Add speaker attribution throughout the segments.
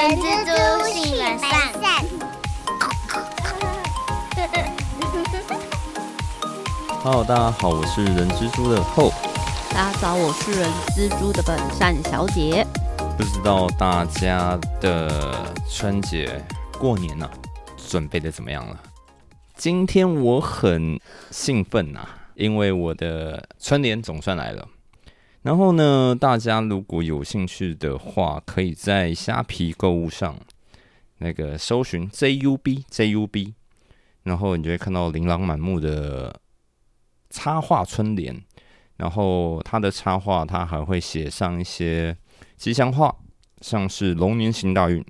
Speaker 1: 人蜘蛛性本善。
Speaker 2: Hello，大家好，我是人蜘蛛的后。
Speaker 3: 大家早，我是人蜘蛛的本善小姐。
Speaker 2: 不知道大家的春节过年呢、准备的怎么样了？今天我很兴奋呐、因为我的春联总算来了。然后呢，大家如果有兴趣的话，可以在虾皮购物上那个搜寻 JUB JUB，然后你就会看到琳琅满目的插画春联。然后它的插画，它还会写上一些吉祥话，像是龙年行大运，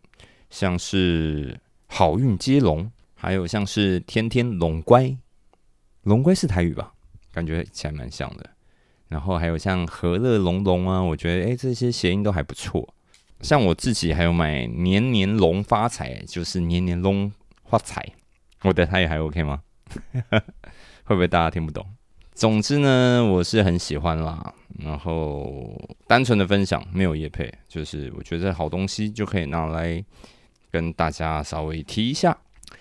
Speaker 2: 像是好运接龙，还有像是天天龙乖，龙乖是台语吧？感觉起来蛮像的。然后还有像和乐融融啊，我觉得诶这些谐音都还不错。像我自己还有买年年龙发财，就是年年龙发财。我的台语还 OK 吗？会不会大家听不懂？总之呢，我是很喜欢啦。然后单纯的分享，没有业配，就是我觉得好东西就可以拿来跟大家稍微提一下。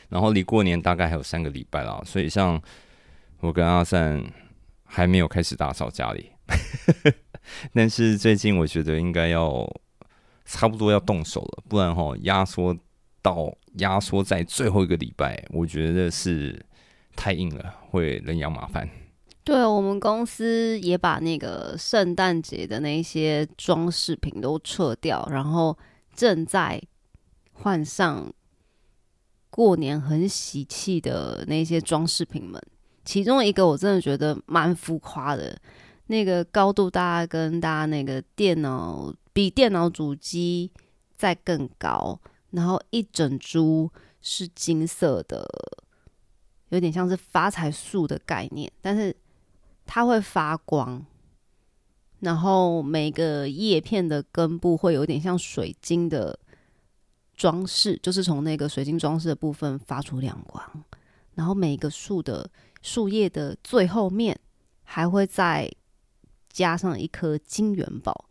Speaker 2: 然后离过年大概还有三个礼拜啦，所以像我跟阿善还没有开始打扫家里，但是最近我觉得应该要差不多要动手了，不然哈压缩到压缩在最后一个礼拜，我觉得是太硬了，会人仰马翻。
Speaker 3: 对我们公司也把那个圣诞节的那些装饰品都撤掉，然后正在换上过年很喜气的那些装饰品们。其中一个我真的觉得蛮浮夸的，那个高度大概跟大家那个电脑比电脑主机再更高，然后一整株是金色的，有点像是发财树的概念，但是它会发光，然后每个叶片的根部会有点像水晶的装饰，就是从那个水晶装饰的部分发出亮光，然后每个树的树叶的最后面还会再加上一颗金元宝，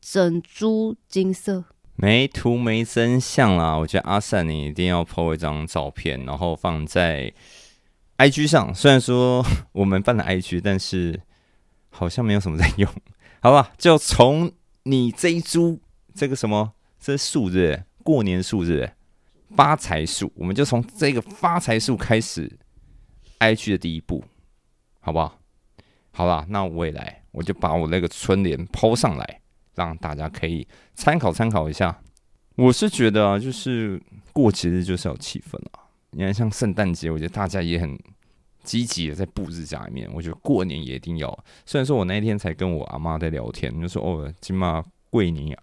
Speaker 3: 整株金色。
Speaker 2: 没图没真相啦！我觉得阿善你一定要 po 一张照片，然后放在 IG 上。虽然说 我们办了 IG，但是好像没有什么在用。好吧，就从你这一株这个什么这是树是不是过年树是不是发财树，我们就从这个发财树开始 IG 的第一步，好不好？好啦，那我也来，我就把我那个春联抛上来。让大家可以参考参考一下。我是觉得啊，就是过节日就是要气氛啊。你看，像圣诞节，我觉得大家也很积极的在布置家里面。我觉得过年也一定要。虽然说我那一天才跟我阿妈在聊天，就说哦，今嘛过年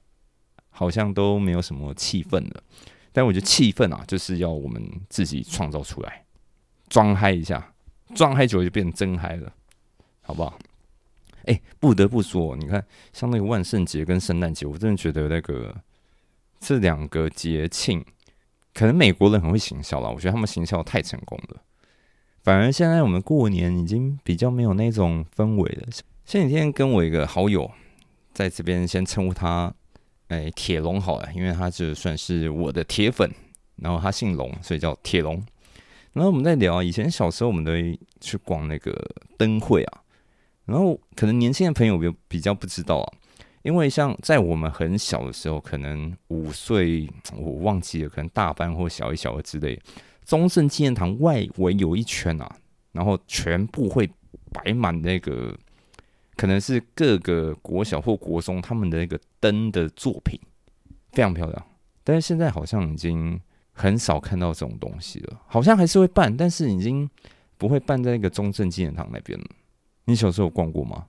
Speaker 2: 好像都没有什么气氛了。但我觉得气氛啊，就是要我们自己创造出来，装嗨一下，装嗨久了就变真嗨了，好不好？哎、不得不说，你看，像那个万圣节跟圣诞节，我真的觉得那个这两个节庆，可能美国人很会行销啦，我觉得他们行销太成功了。反而现在我们过年已经比较没有那种氛围了。前几天跟我一个好友在这边先称呼他，哎、铁龙好了，因为他就算是我的铁粉，然后他姓龙，所以叫铁龙。然后我们在聊，以前小时候我们都会去逛那个灯会啊。然后可能年轻的朋友比比较不知道啊，因为像在我们很小的时候，可能五岁我忘记了，可能大班或小一、小二之类，中正纪念堂外围有一圈啊，然后全部会摆满那个可能是各个国小或国中他们的那个灯的作品，非常漂亮。但是现在好像已经很少看到这种东西了，好像还是会办，但是已经不会办在那个中正纪念堂那边了。你小时候有逛过吗？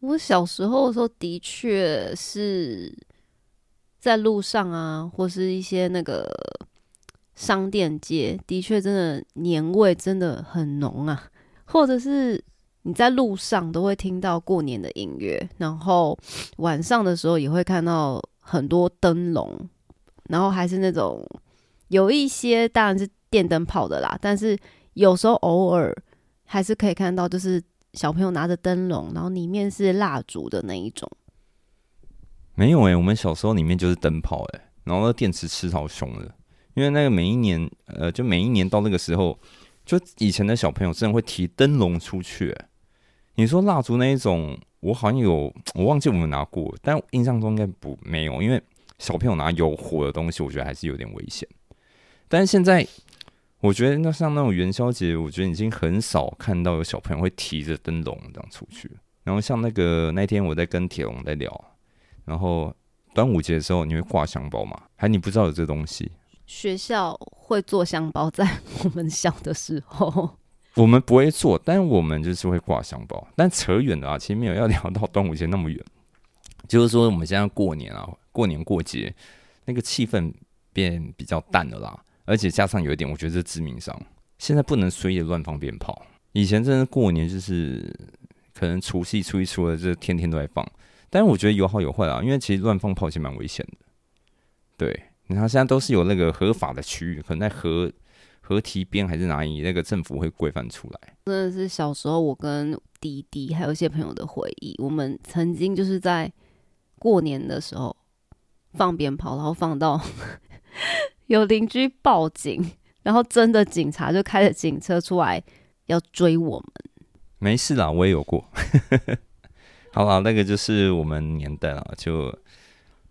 Speaker 3: 我小时候的时候，的确是在路上啊，或是一些那个商店街，的确真的年味真的很浓啊。或者是你在路上都会听到过年的音乐，然后晚上的时候也会看到很多灯笼，然后还是那种有一些当然是电灯泡的啦，但是有时候偶尔还是可以看到，就是。小朋友拿着灯笼，然后里面是蜡烛的那一种。
Speaker 2: 没有诶、我们小时候里面就是灯泡诶、然后那电池吃好凶的，因为那个每一年，呃，就每一年到那个时候，就以前的小朋友真的会提灯笼出去。你说蜡烛那一种，我好像有，我忘记我们拿过，但印象中应该不没有，因为小朋友拿有火的东西，我觉得还是有点危险。但是现在，我觉得那像那种元宵节，我觉得已经很少看到有小朋友会提着灯笼这样出去。然后像那个那天我在跟铁龙在聊，然后端午节的时候你会挂香包吗？还你不知道有这东西？
Speaker 3: 学校会做香包，在我们小的时候。
Speaker 2: 我们不会做，但是我们就是会挂香包。但扯远了啊，其实没有要聊到端午节那么远。就是说，我们现在过年啊，过年过节那个气氛变比较淡了啦。而且加上有一点，我觉得是致命伤。现在不能随意乱放鞭炮。以前真的过年就是可能除夕、初一、初二，这天天都在放。但是我觉得有好有坏啊，因为其实乱放炮其实蛮危险的。对，你看现在都是有那个合法的区域，可能在河。河堤边还是哪里？那个政府会规范出来。
Speaker 3: 真的是小时候我跟弟弟还有一些朋友的回忆。我们曾经就是在过年的时候放鞭炮，然后放到有邻居报警，然后真的警察就开着警车出来要追我们。
Speaker 2: 没事啦，我也有过。好了，那个就是我们年代了，就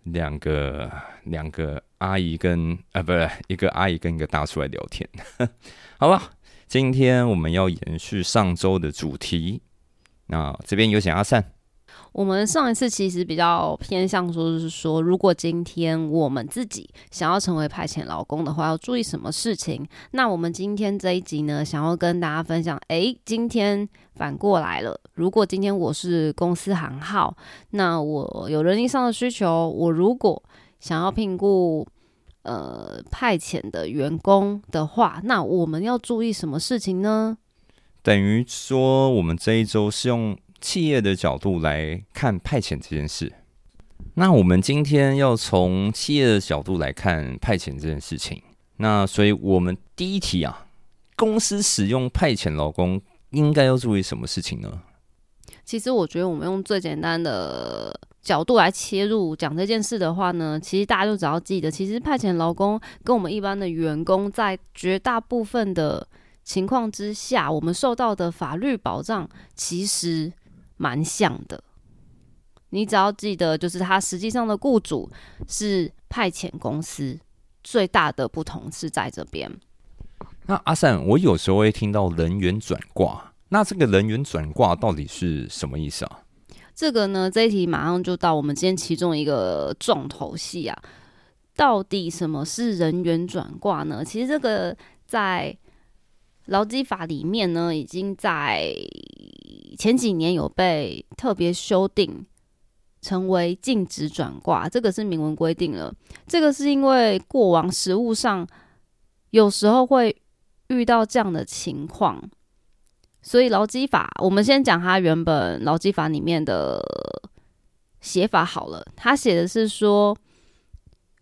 Speaker 2: 两个两个。阿姨跟啊，不是一个阿姨跟一个大叔来聊天，好吧？今天我们要延续上周的主题，那这边有请阿善。
Speaker 3: 我们上一次其实比较偏向说，是说如果今天我们自己想要成为派遣劳工的话，要注意什么事情？那我们今天这一集呢，想要跟大家分享，诶，今天反过来了，如果今天我是公司行号，那我有人力上的需求，我如果想要聘雇呃派遣的员工的话，那我们要注意什么事情呢？
Speaker 2: 等于说，我们这一周是用企业的角度来看派遣这件事。那我们今天要从企业的角度来看派遣这件事情。那所以，我们第一题啊，公司使用派遣劳工应该要注意什么事情呢？
Speaker 3: 其实，我觉得我们用最简单的。角度来切入讲这件事的话呢，其实大家就只要记得，其实派遣劳工跟我们一般的员工在绝大部分的情况之下，我们受到的法律保障其实蛮像的。你只要记得，就是他实际上的雇主是派遣公司，最大的不同是在这边。
Speaker 2: 那阿善，我有时候会听到人员转挂，那这个人员转挂到底是什么意思啊？
Speaker 3: 这个呢，这一题马上就到我们今天其中一个重头戏啊！到底什么是人员转挂呢？其实这个在劳基法里面呢，已经在前几年有被特别修订，成为禁止转挂，这个是明文规定了。这个是因为过往实务上有时候会遇到这样的情况。所以劳基法，我们先讲它原本劳基法里面的写法好了。它写的是说，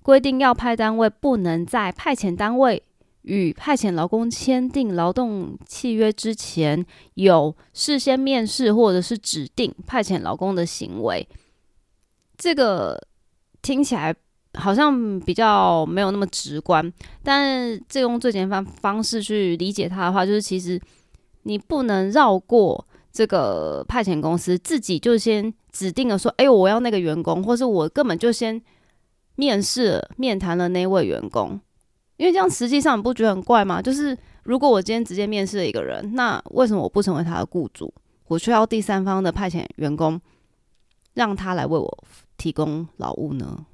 Speaker 3: 规定要派单位不能在派遣单位与派遣劳工签订劳动契约之前，有事先面试或者是指定派遣劳工的行为。这个听起来好像比较没有那么直观，但是这用最简单方式去理解它的话，就是其实。你不能绕过这个派遣公司，自己就先指定了说：“哎，我要那个员工，或是我根本就先面试、面谈了那位员工。”因为这样实际上你不觉得很怪吗？就是如果我今天直接面试了一个人，那为什么我不成为他的雇主，我却要第三方的派遣员工让他来为我提供劳务呢？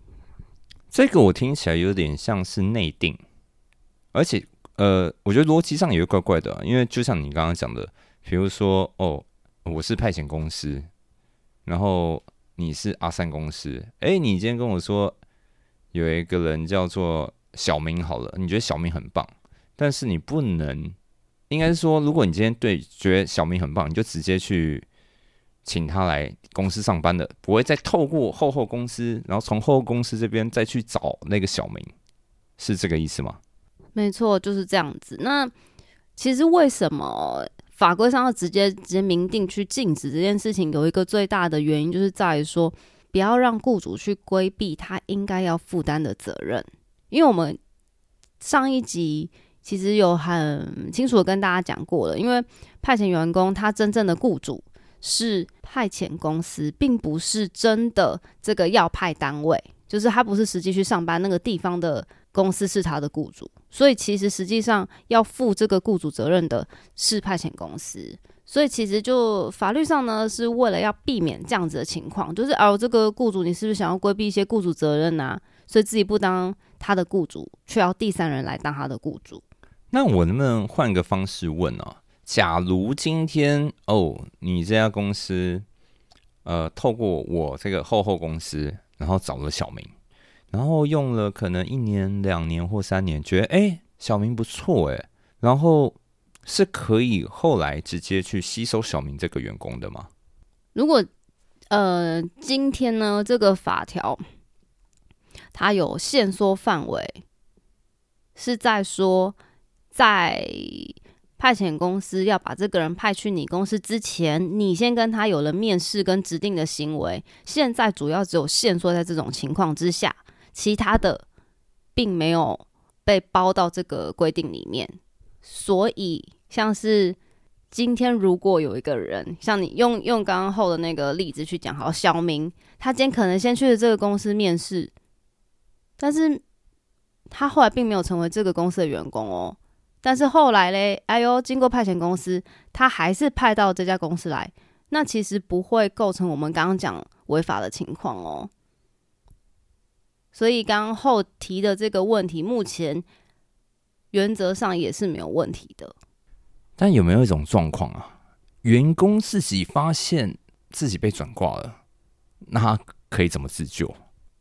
Speaker 2: 这个我听起来有点像是内定，而且。呃，我觉得逻辑上也会怪怪的，因为就像你刚刚讲的，比如说，哦，我是派遣公司，然后你是阿三公司，哎，你今天跟我说有一个人叫做小明，好了，你觉得小明很棒，但是你不能，应该是说，如果你今天对觉得小明很棒，你就直接去请他来公司上班的，不会再透过后后公司，然后从后后公司这边再去找那个小明，是这个意思吗？
Speaker 3: 没错，就是这样子。那其实为什么法规上要直接直接明定去禁止这件事情？有一个最大的原因，就是在于说，不要让雇主去规避他应该要负担的责任，因为我们上一集其实有很清楚的跟大家讲过了，因为派遣员工他真正的雇主是派遣公司，并不是真的这个要派单位，就是他不是实际去上班那个地方的公司是他的雇主，所以其实实际上要负这个雇主责任的是派遣公司。所以其实就法律上呢，是为了要避免这样子的情况，就是哦，这个雇主你是不是想要规避一些雇主责任呐？所以自己不当他的雇主，却要第三人来当他的雇主。
Speaker 2: 那我能不能换个方式问呢？假如今天哦，你这家公司，呃，透过我这个厚厚公司，然后找了小明，然后用了可能一年、两年或三年，觉得哎，小明不错哎，然后。是可以后来直接去吸收小明这个员工的吗？
Speaker 3: 如果呃，今天呢这个法条它有限缩范围，是在说在派遣公司要把这个人派去你公司之前，你先跟他有了面试跟指定的行为。现在主要只有限缩在这种情况之下，其他的并没有被包到这个规定里面。所以，像是今天如果有一个人，像你用用刚刚后的那个例子去讲，好，小明他今天可能先去了这个公司面试，但是他后来并没有成为这个公司的员工哦。但是后来嘞，哎呦，经过派遣公司，他还是派到这家公司来，那其实不会构成我们刚刚讲违法的情况哦。所以刚刚后提的这个问题，目前。原则上也是没有问题的，
Speaker 2: 但有没有一种状况啊？员工自己发现自己被转挂了，那他可以怎么自救？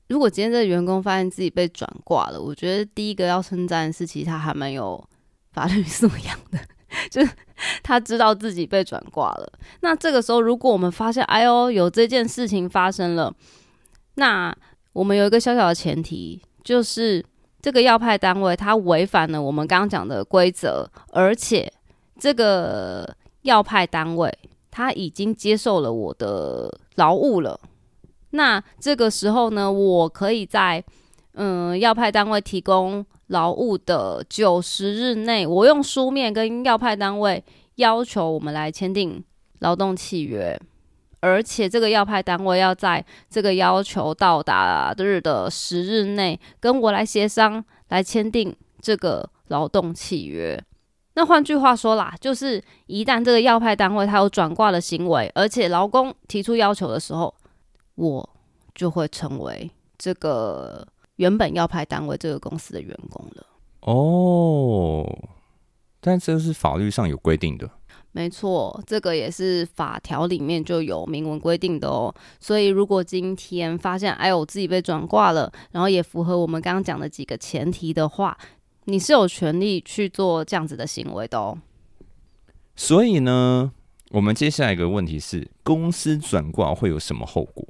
Speaker 3: 如果今天这个员工发现自己被转挂了，我觉得第一个要称赞的是，其实他还蛮有法律素养的，就是他知道自己被转挂了。那这个时候，如果我们发现，哎呦，有这件事情发生了，那我们有一个小小的前提，就是。这个要派单位，他违反了我们刚刚讲的规则，而且这个要派单位他已经接受了我的劳务了。那这个时候呢，我可以在嗯要派单位提供劳务的九十日内，我用书面跟要派单位要求我们来签订劳动契约。而且这个要派单位要在这个要求到达日的十日内跟我来协商，来签订这个劳动契约。那换句话说啦，就是一旦这个要派单位他有转挂的行为，而且劳工提出要求的时候，我就会成为这个原本要派单位这个公司的员工了。
Speaker 2: 哦，但这是法律上有规定的。
Speaker 3: 没错，这个也是法条里面就有明文规定的哦。所以如果今天发现哎我自己被转挂了，然后也符合我们刚刚讲的几个前提的话，你是有权利去做这样子的行为的哦。
Speaker 2: 所以呢，我们接下来一个问题是，公司转挂会有什么后果？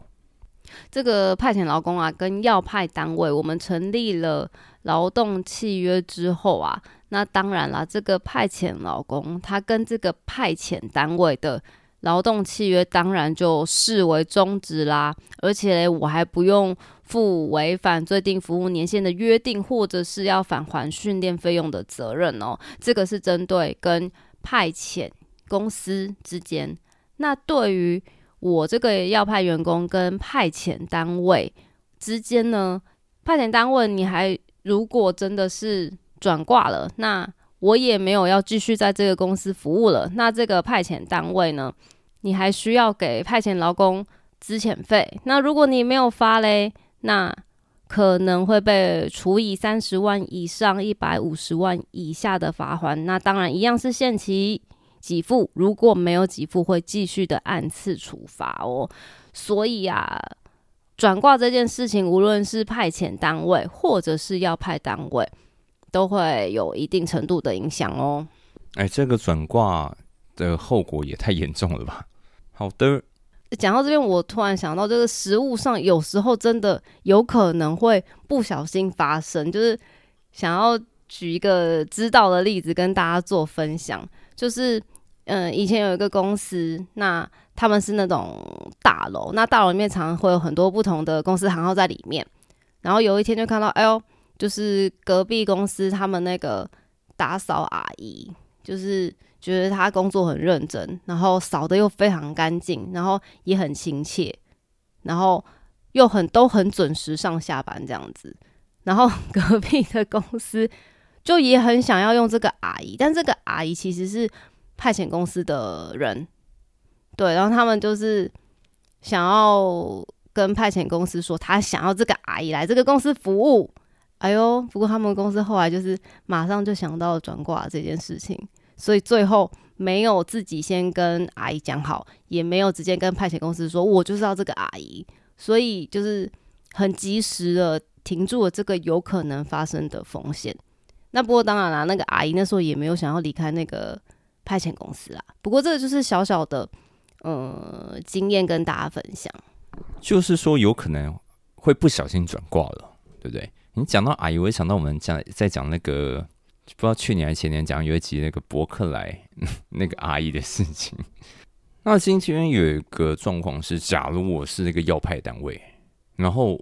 Speaker 3: 这个派遣劳工啊，跟要派单位，我们成立了劳动契约之后啊。那当然啦，这个派遣劳工，他跟这个派遣单位的劳动契约，当然就视为终止啦。而且我还不用负违反最低服务年限的约定，或者是要返还训练费用的责任哦。这个是针对跟派遣公司之间。那对于我这个要派员工跟派遣单位之间呢，派遣单位你还如果真的是。转挂了，那我也没有要继续在这个公司服务了。那这个派遣单位呢？你还需要给派遣劳工资遣费。那如果你没有发嘞，那可能会被处以三十万以上一百五十万以下的罚款。那当然一样是限期给付，如果没有给付，会继续的按次处罚哦。所以啊，转挂这件事情，无论是派遣单位或者是要派单位。都会有一定程度的影响哦。
Speaker 2: 哎，这个转挂的后果也太严重了吧？好的，
Speaker 3: 讲到这边，我突然想到，这个食物上有时候真的有可能会不小心发生。就是想要举一个知道的例子跟大家做分享，就是嗯，以前有一个公司，那他们是那种大楼，那大楼里面常常会有很多不同的公司行号在里面。然后有一天就看到，哎呦，就是隔壁公司他们那个打扫阿姨，就是觉得她工作很认真，然后扫的又非常干净，然后也很亲切，然后又很都很准时上下班这样子。然后隔壁的公司就也很想要用这个阿姨，但这个阿姨其实是派遣公司的人，对，然后他们就是想要。跟派遣公司说，他想要这个阿姨来这个公司服务。哎呦，不过他们公司后来就是马上就想到转挂这件事情，所以最后没有自己先跟阿姨讲好，也没有直接跟派遣公司说，我就是要这个阿姨，所以就是很及时的停住了这个有可能发生的风险。那不过当然啦，那个阿姨那时候也没有想要离开那个派遣公司啦。不过这个就是小小的呃经验跟大家分享。
Speaker 2: 就是说，有可能会不小心转挂了，对不对？你讲到阿姨，我也想到我们讲在讲那个，不知道去年还是前年讲有一集那个伯克莱那个阿姨的事情。那今天有一个状况是，假如我是那个要派单位，然后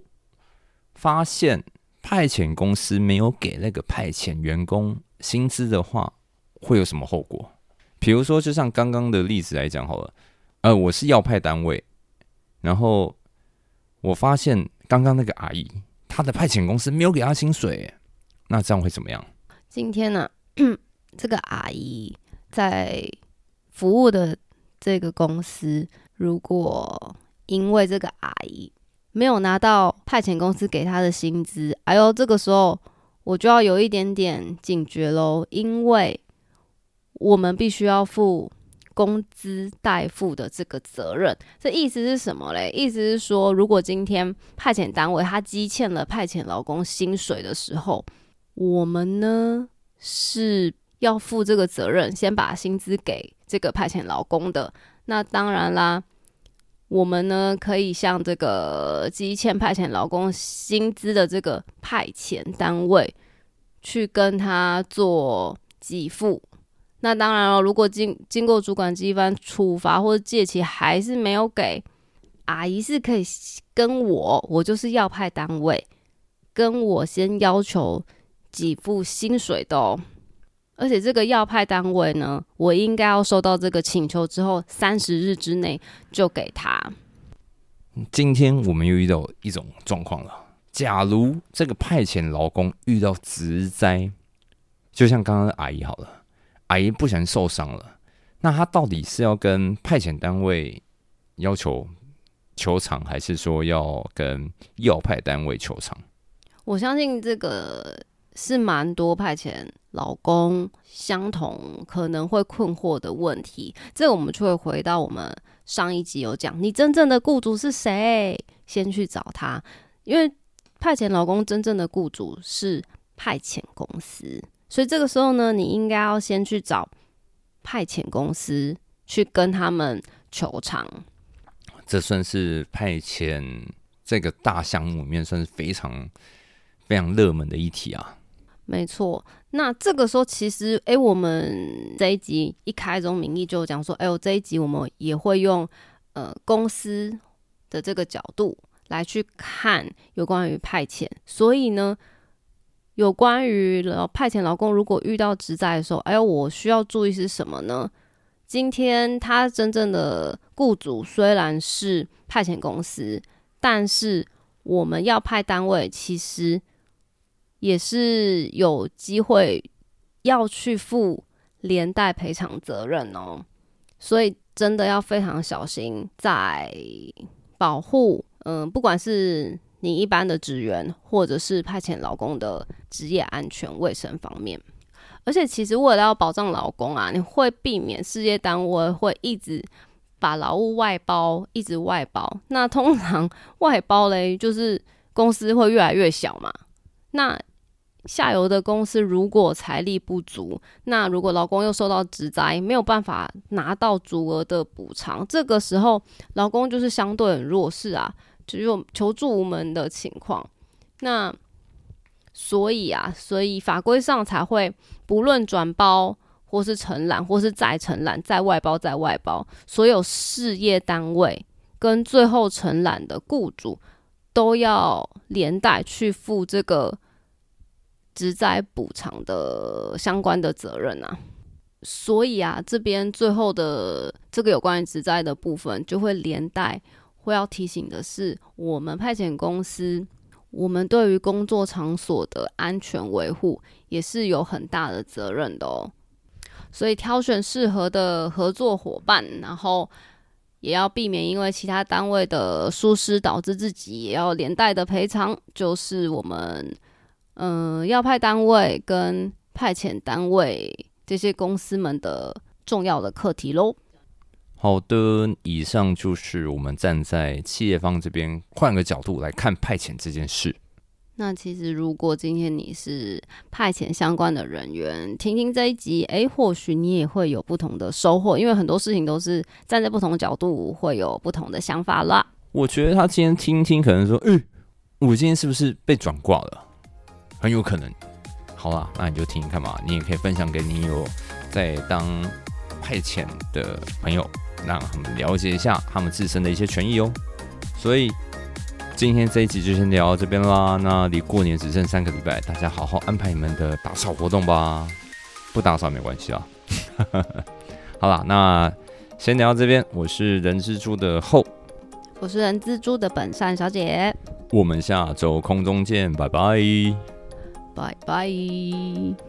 Speaker 2: 发现派遣公司没有给那个派遣员工薪资的话，会有什么后果？比如说，就像刚刚的例子来讲好了，呃，我是要派单位。然后我发现刚刚那个阿姨，她的派遣公司没有给她薪水，那这样会怎么样？
Speaker 3: 今天呢，这个阿姨在服务的这个公司，如果因为这个阿姨没有拿到派遣公司给他的薪资，哎呦，这个时候我就要有一点点警觉喽，因为我们必须要付。工资代付的这个责任，这意思是什么嘞？意思是说，如果今天派遣单位他积欠了派遣劳工薪水的时候，我们呢是要负这个责任，先把薪资给这个派遣劳工的。那当然啦，我们呢可以向这个积欠派遣劳工薪资的这个派遣单位去跟他做给付。那当然了，如果经经过主管机关处罚或者借期还是没有给，阿姨是可以跟我，我就是要派单位，跟我先要求给付薪水的哦。而且这个要派单位呢，我应该要收到这个请求之后三十日之内就给他。
Speaker 2: 今天我们又遇到一种状况了，假如这个派遣劳工遇到职灾，就像刚刚阿姨好了。阿姨不小心受伤了，那他到底是要跟派遣单位要求求偿，还是说要跟要派单位求偿？
Speaker 3: 我相信这个是蛮多派遣老公相同可能会困惑的问题。这个我们就会回到我们上一集有讲，你真正的雇主是谁？先去找他，因为派遣老公真正的雇主是派遣公司。所以这个时候呢，你应该要先去找派遣公司去跟他们求偿。
Speaker 2: 这算是派遣这个大项目里面算是非常非常热门的一题啊。
Speaker 3: 没错，那这个时候其实，哎，我们这一集一开宗明义就讲说，哎，呦这一集我们也会用呃公司的这个角度来去看有关于派遣，所以呢。有关于派遣劳工，如果遇到职灾的时候，哎呦，我需要注意是什么呢？今天他真正的雇主虽然是派遣公司，但是我们要派单位，其实也是有机会要去负连带赔偿责任哦。所以真的要非常小心，在保护，嗯，不管是。你一般的职员或者是派遣劳工的职业安全卫生方面，而且其实为了要保障劳工啊，你会避免事业单位会一直把劳务外包，一直外包。那通常外包嘞，就是公司会越来越小嘛。那下游的公司如果财力不足，那如果劳工又受到职灾，没有办法拿到足额的补偿，这个时候劳工就是相对很弱势啊。只有求助无门的情况，那所以啊，所以法规上才会不论转包或是承揽，或是再承揽、再外包、再外包，所有事业单位跟最后承揽的雇主都要连带去付这个职灾补偿的相关的责任啊。所以啊，这边最后的这个有关于职灾的部分，就会连带会要提醒的是，我们派遣公司，我们对于工作场所的安全维护也是有很大的责任的哦。所以挑选适合的合作伙伴，然后也要避免因为其他单位的疏失导致自己也要连带的赔偿，就是我们嗯要派单位跟派遣单位。这些公司们的重要的课题喽。
Speaker 2: 好的，以上就是我们站在企业方这边换个角度来看派遣这件事。
Speaker 3: 那其实如果今天你是派遣相关的人员，听听这一集，哎，或许你也会有不同的收获，因为很多事情都是站在不同的角度会有不同的想法啦。
Speaker 2: 我觉得他今天听听，可能说，嗯，我今天是不是被转挂了？很有可能。好啦，那你就听听看嘛，你也可以分享给你有在当派遣的朋友，让他们了解一下他们自身的一些权益哦。所以今天这一集就先聊到这边啦。那离过年只剩三个礼拜，大家好好安排你们的打扫活动吧。不打扫没关系啊。好啦，那先聊到这边。我是人蜘蛛的后，
Speaker 3: 我是人蜘蛛的本善小姐。
Speaker 2: 我们下周空中见，拜拜。
Speaker 3: Bye bye.